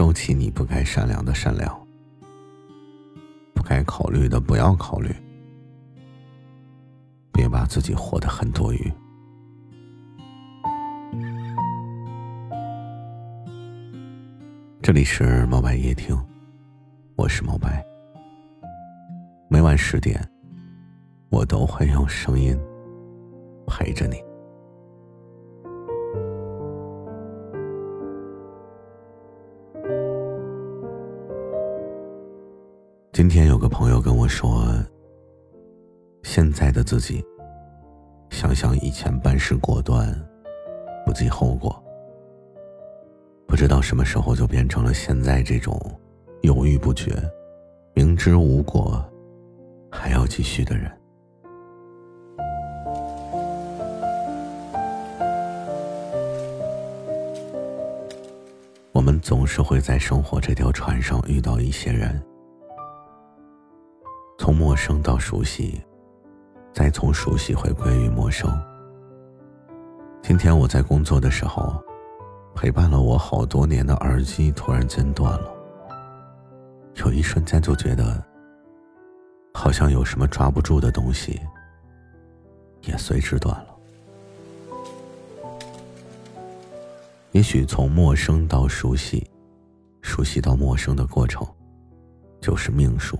收起你不该善良的善良，不该考虑的不要考虑，别把自己活得很多余。这里是毛白夜听，我是毛白。每晚十点，我都会用声音陪着你。天有个朋友跟我说，现在的自己，想想以前办事果断，不计后果，不知道什么时候就变成了现在这种犹豫不决、明知无果还要继续的人。我们总是会在生活这条船上遇到一些人。陌生到熟悉，再从熟悉回归于陌生。今天我在工作的时候，陪伴了我好多年的耳机突然间断了，有一瞬间就觉得，好像有什么抓不住的东西，也随之断了。也许从陌生到熟悉，熟悉到陌生的过程，就是命数。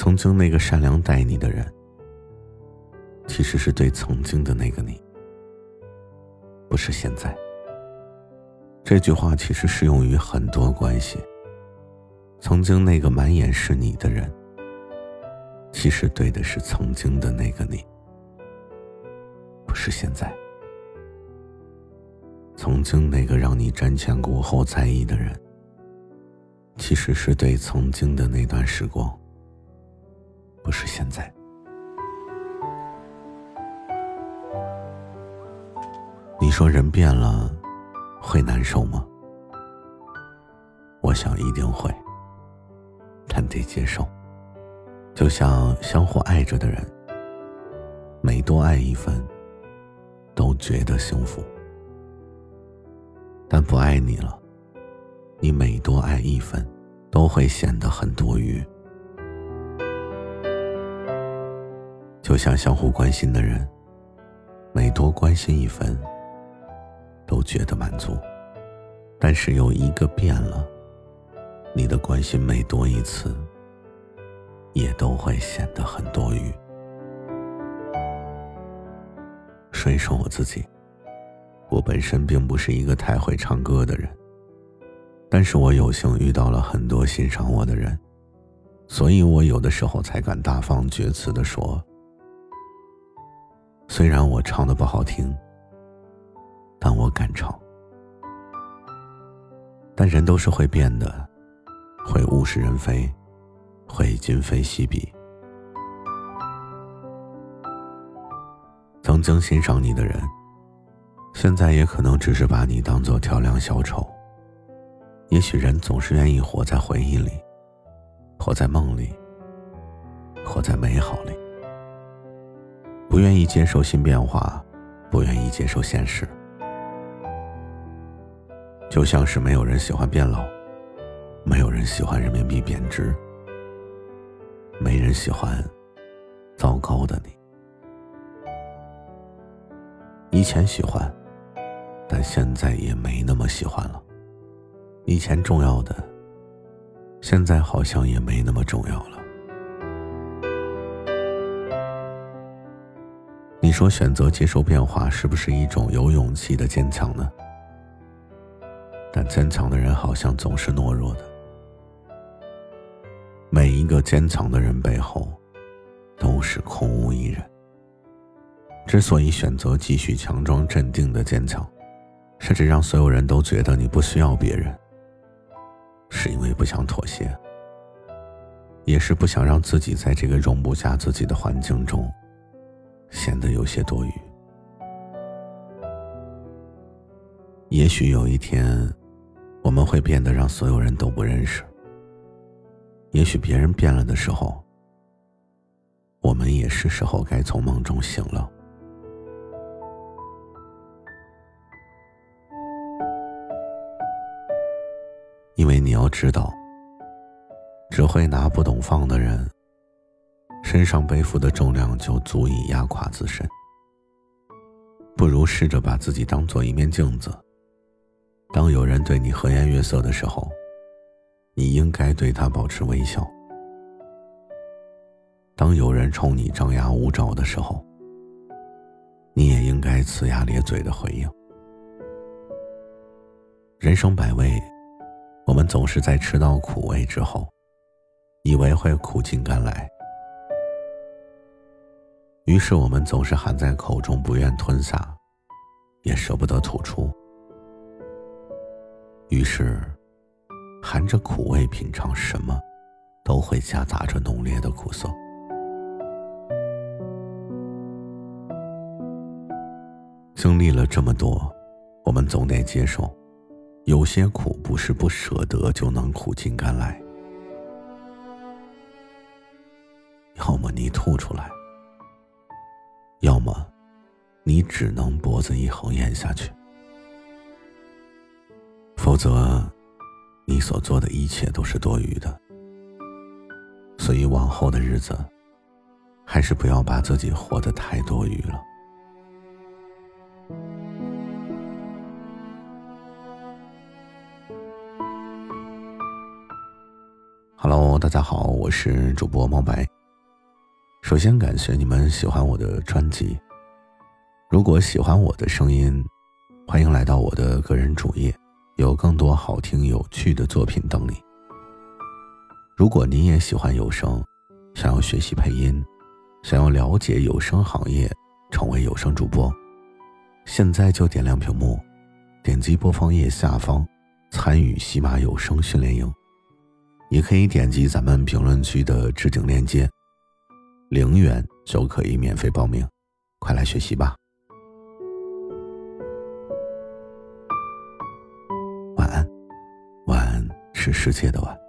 曾经那个善良待你的人，其实是对曾经的那个你，不是现在。这句话其实适用于很多关系。曾经那个满眼是你的人，其实对的是曾经的那个你，不是现在。曾经那个让你瞻前顾后在意的人，其实是对曾经的那段时光。不是现在。你说人变了，会难受吗？我想一定会，但得接受。就像相互爱着的人，每多爱一分，都觉得幸福；但不爱你了，你每多爱一分，都会显得很多余。就像相互关心的人，每多关心一分，都觉得满足；但是有一个变了，你的关心每多一次，也都会显得很多余。说一说我自己，我本身并不是一个太会唱歌的人，但是我有幸遇到了很多欣赏我的人，所以我有的时候才敢大放厥词的说。虽然我唱的不好听，但我敢唱。但人都是会变的，会物是人非，会今非昔比。曾经欣赏你的人，现在也可能只是把你当做跳梁小丑。也许人总是愿意活在回忆里，活在梦里，活在美好里。不愿意接受新变化，不愿意接受现实，就像是没有人喜欢变老，没有人喜欢人民币贬值，没人喜欢糟糕的你。以前喜欢，但现在也没那么喜欢了。以前重要的，现在好像也没那么重要了。你说选择接受变化是不是一种有勇气的坚强呢？但坚强的人好像总是懦弱的。每一个坚强的人背后，都是空无一人。之所以选择继续强装镇定的坚强，甚至让所有人都觉得你不需要别人，是因为不想妥协，也是不想让自己在这个容不下自己的环境中。显得有些多余。也许有一天，我们会变得让所有人都不认识。也许别人变了的时候，我们也是时候该从梦中醒了。因为你要知道，只会拿不懂放的人，身上背负的重量就足以压垮自身。不如试着把自己当做一面镜子。当有人对你和颜悦色的时候，你应该对他保持微笑；当有人冲你张牙舞爪的时候，你也应该呲牙咧嘴的回应。人生百味，我们总是在吃到苦味之后，以为会苦尽甘来，于是我们总是含在口中不愿吞下，也舍不得吐出。于是，含着苦味品尝什么，都会夹杂着浓烈的苦涩。经历了这么多，我们总得接受，有些苦不是不舍得就能苦尽甘来。要么你吐出来，你只能脖子一横咽下去。否则，你所做的一切都是多余的。所以往后的日子，还是不要把自己活得太多余了。Hello，大家好，我是主播猫白。首先感谢你们喜欢我的专辑。如果喜欢我的声音，欢迎来到我的个人主页。有更多好听有趣的作品等你。如果你也喜欢有声，想要学习配音，想要了解有声行业，成为有声主播，现在就点亮屏幕，点击播放页下方参与喜马有声训练营，也可以点击咱们评论区的置顶链接，零元就可以免费报名，快来学习吧。是世界的碗，